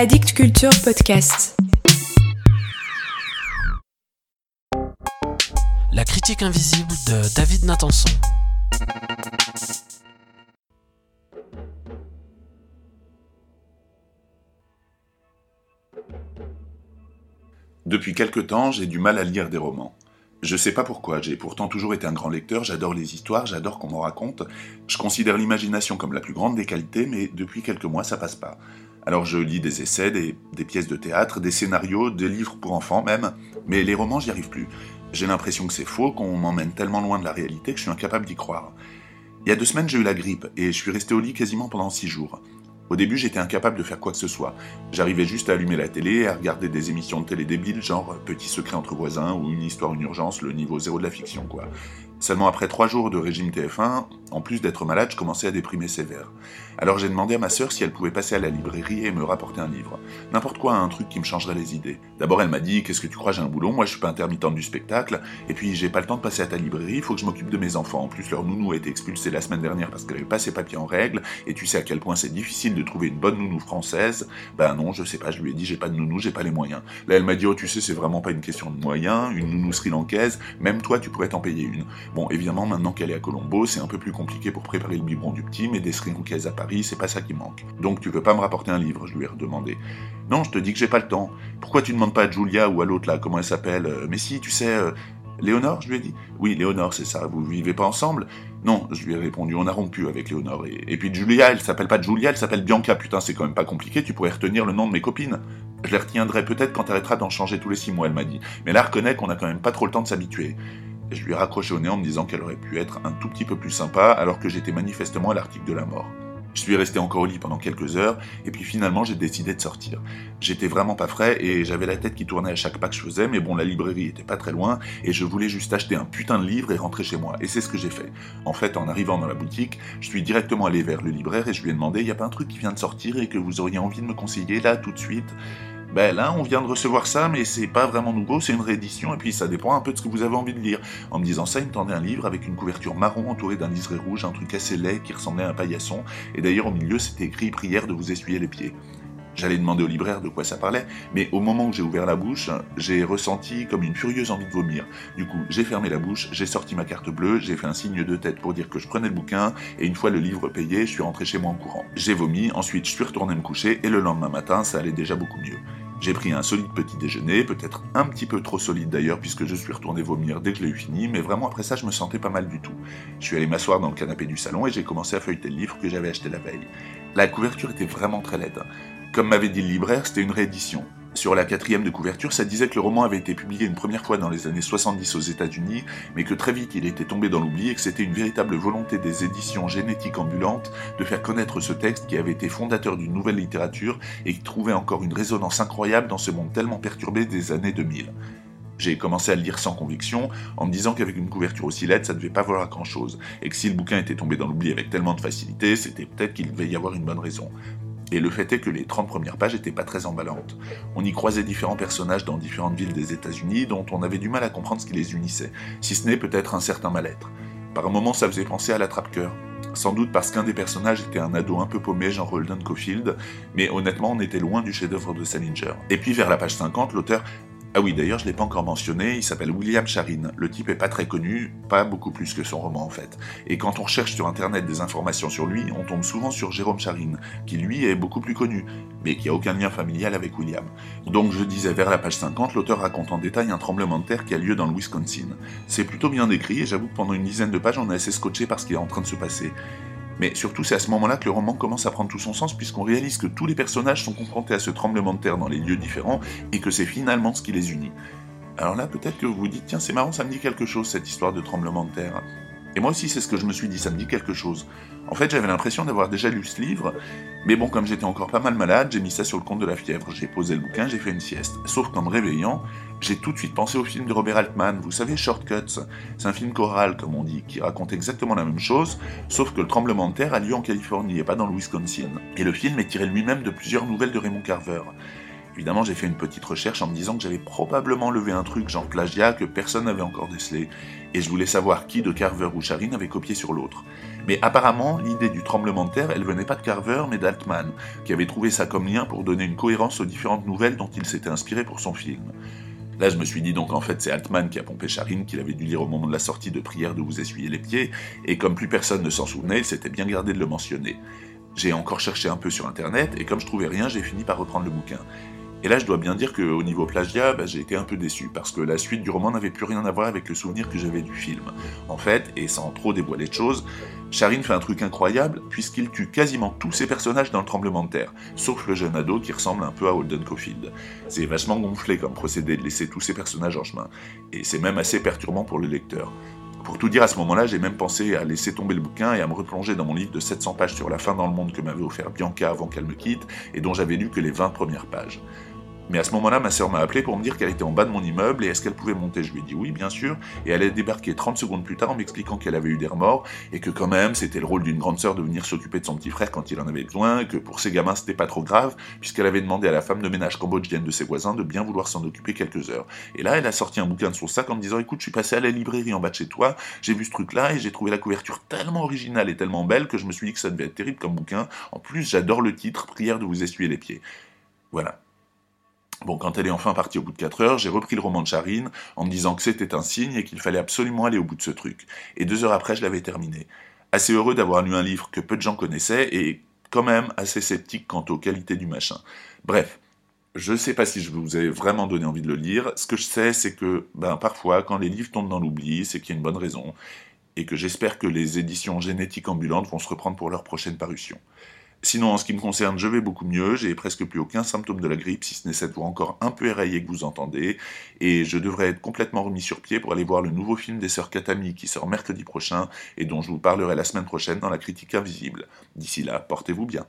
Addict Culture Podcast. La critique invisible de David Nathanson. Depuis quelque temps, j'ai du mal à lire des romans. Je sais pas pourquoi, j'ai pourtant toujours été un grand lecteur, j'adore les histoires, j'adore qu'on m'en raconte. Je considère l'imagination comme la plus grande des qualités, mais depuis quelques mois ça passe pas. Alors je lis des essais, des, pièces de théâtre, des scénarios, des livres pour enfants même, mais les romans j'y arrive plus. J'ai l'impression que c'est faux, qu'on m'emmène tellement loin de la réalité que je suis incapable d'y croire. Il y a deux semaines j'ai eu la grippe, et je suis resté au lit quasiment pendant six jours. Au début, j'étais incapable de faire quoi que ce soit. J'arrivais juste à allumer la télé à regarder des émissions de télé débiles, genre Petit secret entre voisins ou Une histoire, une urgence, le niveau zéro de la fiction, quoi. Seulement après trois jours de régime TF1, en plus d'être malade, je commençais à déprimer sévère. Alors j'ai demandé à ma sœur si elle pouvait passer à la librairie et me rapporter un livre. N'importe quoi, un truc qui me changerait les idées. D'abord elle m'a dit Qu'est-ce que tu crois, j'ai un boulot, moi je suis pas intermittente du spectacle, et puis j'ai pas le temps de passer à ta librairie, il faut que je m'occupe de mes enfants. En plus, leur nounou a été expulsée la semaine dernière parce qu'elle avait pas ses papiers en règle, et tu sais à quel point c'est difficile trouver une bonne nounou française. Ben non, je sais pas, je lui ai dit J'ai pas de nounou, j'ai pas les moyens. Là elle m'a dit Oh, tu sais, c'est vraiment pas une question de moyens, une nounou sri-lankaise, même toi tu pourrais t'en payer une. Bon, évidemment, maintenant qu'elle est à Colombo, c'est un peu plus compliqué pour préparer le biberon du petit, mais des sri-lankaises à Paris, c'est pas ça qui manque. Donc tu veux pas me rapporter un livre, je lui ai redemandé. Non, je te dis que j'ai pas le temps. Pourquoi tu demandes pas à Julia ou à l'autre là, comment elle s'appelle? Euh, Mais si, tu sais, euh, Léonore, je lui ai dit. Oui, Léonore, c'est ça, vous vivez pas ensemble? Non, je lui ai répondu, on a rompu avec Léonore. Et, puis Julia, elle s'appelle pas Julia, elle s'appelle Bianca, putain, c'est quand même pas compliqué, tu pourrais retenir le nom de mes copines. Je les retiendrai peut-être quand t'arrêteras d'en changer tous les six mois, elle m'a dit. Mais là, reconnais qu'on a quand même pas trop le temps de s'habituer. Je lui ai raccroché au nez en me disant qu'elle aurait pu être un tout petit peu plus sympa alors que j'étais manifestement à l'article de la mort. Je suis resté encore au lit pendant quelques heures, et puis finalement j'ai décidé de sortir. J'étais vraiment pas frais, et j'avais la tête qui tournait à chaque pas que je faisais, mais bon, la librairie était pas très loin, et je voulais juste acheter un putain de livre et rentrer chez moi. Et c'est ce que j'ai fait. En fait, en arrivant dans la boutique, je suis directement allé vers le libraire et je lui ai demandé, y a pas un truc qui vient de sortir et que vous auriez envie de me conseiller là, tout de suite? Ben là, on vient de recevoir ça, mais c'est pas vraiment nouveau, c'est une réédition, et puis ça dépend un peu de ce que vous avez envie de lire. En me disant ça, il me tendait un livre avec une couverture marron entourée d'un liseré rouge, un truc assez laid qui ressemblait à un paillasson, et d'ailleurs au milieu c'était écrit prière de vous essuyer les pieds. J'allais demander au libraire de quoi ça parlait, mais au moment où j'ai ouvert la bouche, j'ai ressenti comme une furieuse envie de vomir. Du coup, j'ai fermé la bouche, j'ai sorti ma carte bleue, j'ai fait un signe de tête pour dire que je prenais le bouquin, et une fois le livre payé, je suis rentré chez moi en courant. J'ai vomi, ensuite je suis retourné me coucher, et le lendemain matin, ça allait déjà beaucoup mieux. J'ai pris un solide petit déjeuner, peut-être un petit peu trop solide d'ailleurs, puisque je suis retourné vomir dès que je l'ai eu fini, mais vraiment après ça, je me sentais pas mal du tout. Je suis allé m'asseoir dans le canapé du salon et j'ai commencé à feuilleter le livre que j'avais acheté la veille. La couverture était vraiment très laide. Comme m'avait dit le libraire, c'était une réédition. Sur la quatrième de couverture, ça disait que le roman avait été publié une première fois dans les années 70 aux États-Unis, mais que très vite il était tombé dans l'oubli et que c'était une véritable volonté des éditions génétiques ambulantes de faire connaître ce texte qui avait été fondateur d'une nouvelle littérature et qui trouvait encore une résonance incroyable dans ce monde tellement perturbé des années 2000. J'ai commencé à le lire sans conviction, en me disant qu'avec une couverture aussi laide, ça devait pas valoir grand chose, et que si le bouquin était tombé dans l'oubli avec tellement de facilité, c'était peut-être qu'il devait y avoir une bonne raison. Et le fait est que les 30 premières pages n'étaient pas très emballantes. On y croisait différents personnages dans différentes villes des États-Unis dont on avait du mal à comprendre ce qui les unissait, si ce n'est peut-être un certain mal-être. Par un moment, ça faisait penser à l'attrape-cœur. Sans doute parce qu'un des personnages était un ado un peu paumé, genre Holden Caulfield, mais honnêtement, on était loin du chef-d'œuvre de Salinger. Et puis, vers la page 50, l'auteur ah oui, d'ailleurs, je ne l'ai pas encore mentionné, il s'appelle William Charin. Le type est pas très connu, pas beaucoup plus que son roman en fait. Et quand on recherche sur internet des informations sur lui, on tombe souvent sur Jérôme Charin, qui lui est beaucoup plus connu, mais qui a aucun lien familial avec William. Donc je disais vers la page 50, l'auteur raconte en détail un tremblement de terre qui a lieu dans le Wisconsin. C'est plutôt bien décrit et j'avoue que pendant une dizaine de pages, on est assez scotché par ce qui est en train de se passer. Mais surtout, c'est à ce moment-là que le roman commence à prendre tout son sens, puisqu'on réalise que tous les personnages sont confrontés à ce tremblement de terre dans les lieux différents, et que c'est finalement ce qui les unit. Alors là, peut-être que vous vous dites, tiens, c'est marrant, ça me dit quelque chose, cette histoire de tremblement de terre. Et moi aussi, c'est ce que je me suis dit, ça me dit quelque chose. En fait, j'avais l'impression d'avoir déjà lu ce livre, mais bon, comme j'étais encore pas mal malade, j'ai mis ça sur le compte de la fièvre. J'ai posé le bouquin, j'ai fait une sieste. Sauf qu'en me réveillant, j'ai tout de suite pensé au film de Robert Altman, vous savez, Shortcuts. C'est un film choral, comme on dit, qui raconte exactement la même chose, sauf que le tremblement de terre a lieu en Californie et pas dans le Wisconsin. Et le film est tiré lui-même de plusieurs nouvelles de Raymond Carver. Évidemment, j'ai fait une petite recherche en me disant que j'avais probablement levé un truc genre plagiat que personne n'avait encore décelé, et je voulais savoir qui de Carver ou Charin avait copié sur l'autre. Mais apparemment, l'idée du tremblement de terre, elle venait pas de Carver, mais d'Altman, qui avait trouvé ça comme lien pour donner une cohérence aux différentes nouvelles dont il s'était inspiré pour son film. Là, je me suis dit donc en fait c'est Altman qui a pompé Charin, qu'il avait dû lire au moment de la sortie de Prière de vous essuyer les pieds, et comme plus personne ne s'en souvenait, il s'était bien gardé de le mentionner. J'ai encore cherché un peu sur internet, et comme je trouvais rien, j'ai fini par reprendre le bouquin. Et là, je dois bien dire qu'au niveau plagiat, bah, j'ai été un peu déçu, parce que la suite du roman n'avait plus rien à voir avec le souvenir que j'avais du film. En fait, et sans trop dévoiler de choses, Charin fait un truc incroyable, puisqu'il tue quasiment tous ses personnages dans le tremblement de terre, sauf le jeune ado qui ressemble un peu à Holden Caulfield. C'est vachement gonflé comme procédé de laisser tous ces personnages en chemin, et c'est même assez perturbant pour le lecteur. Pour tout dire, à ce moment-là, j'ai même pensé à laisser tomber le bouquin et à me replonger dans mon livre de 700 pages sur la fin dans le monde que m'avait offert Bianca avant qu'elle me quitte, et dont j'avais lu que les 20 premières pages. Mais à ce moment-là, ma sœur m'a appelé pour me dire qu'elle était en bas de mon immeuble et est-ce qu'elle pouvait monter? Je lui ai dit oui, bien sûr, et elle est débarquée 30 secondes plus tard en m'expliquant qu'elle avait eu des remords et que quand même c'était le rôle d'une grande sœur de venir s'occuper de son petit frère quand il en avait besoin, que pour ses gamins c'était pas trop grave, puisqu'elle avait demandé à la femme de ménage cambodgienne de ses voisins de bien vouloir s'en occuper quelques heures. Et là, elle a sorti un bouquin de son sac en me disant écoute, je suis passé à la librairie en bas de chez toi, j'ai vu ce truc-là et j'ai trouvé la couverture tellement originale et tellement belle que je me suis dit que ça devait être terrible comme bouquin. En plus, j'adore le titre, Prière de vous essuyer les pieds. Voilà. Bon, quand elle est enfin partie au bout de 4 heures, j'ai repris le roman de Charine en me disant que c'était un signe et qu'il fallait absolument aller au bout de ce truc. Et deux heures après, je l'avais terminé. Assez heureux d'avoir lu un livre que peu de gens connaissaient et quand même assez sceptique quant aux qualités du machin. Bref, je ne sais pas si je vous ai vraiment donné envie de le lire. Ce que je sais, c'est que ben, parfois, quand les livres tombent dans l'oubli, c'est qu'il y a une bonne raison. Et que j'espère que les éditions génétiques ambulantes vont se reprendre pour leur prochaine parution. Sinon, en ce qui me concerne, je vais beaucoup mieux, j'ai presque plus aucun symptôme de la grippe, si ce n'est cette voix encore un peu éraillée que vous entendez, et je devrais être complètement remis sur pied pour aller voir le nouveau film des sœurs Katami qui sort mercredi prochain, et dont je vous parlerai la semaine prochaine dans la critique invisible. D'ici là, portez-vous bien.